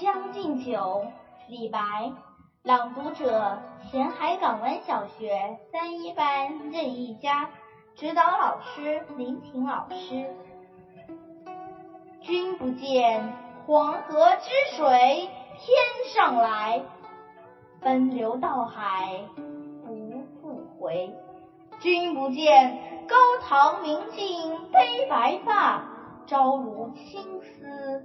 《将进酒》李白，朗读者：前海港湾小学三一班任一佳，指导老师：林婷老师。君不见黄河之水天上来，奔流到海不复回。君不见高堂明镜悲白发，朝如青丝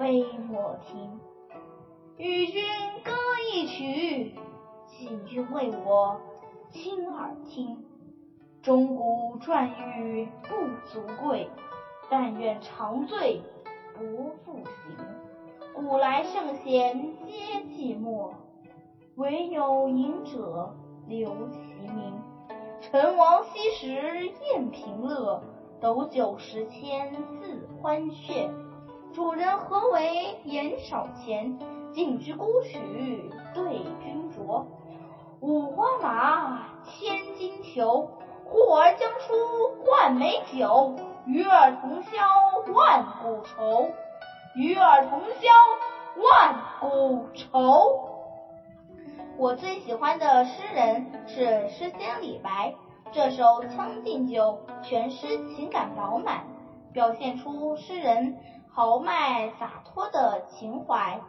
杯莫停。与君歌一曲，请君为我倾耳听。钟鼓馔玉不足贵，但愿长醉不复醒。古来圣贤皆寂寞，惟有饮者留其名。陈王昔时宴平乐，斗酒十千恣欢谑。主人何为言少钱？尽知沽取对君酌，五花马，千金裘，呼儿将出换美酒，与尔同销万古愁，与尔同销万古愁。我最喜欢的诗人是诗仙李白，这首《将进酒》全诗情感饱满，表现出诗人豪迈洒脱的情怀。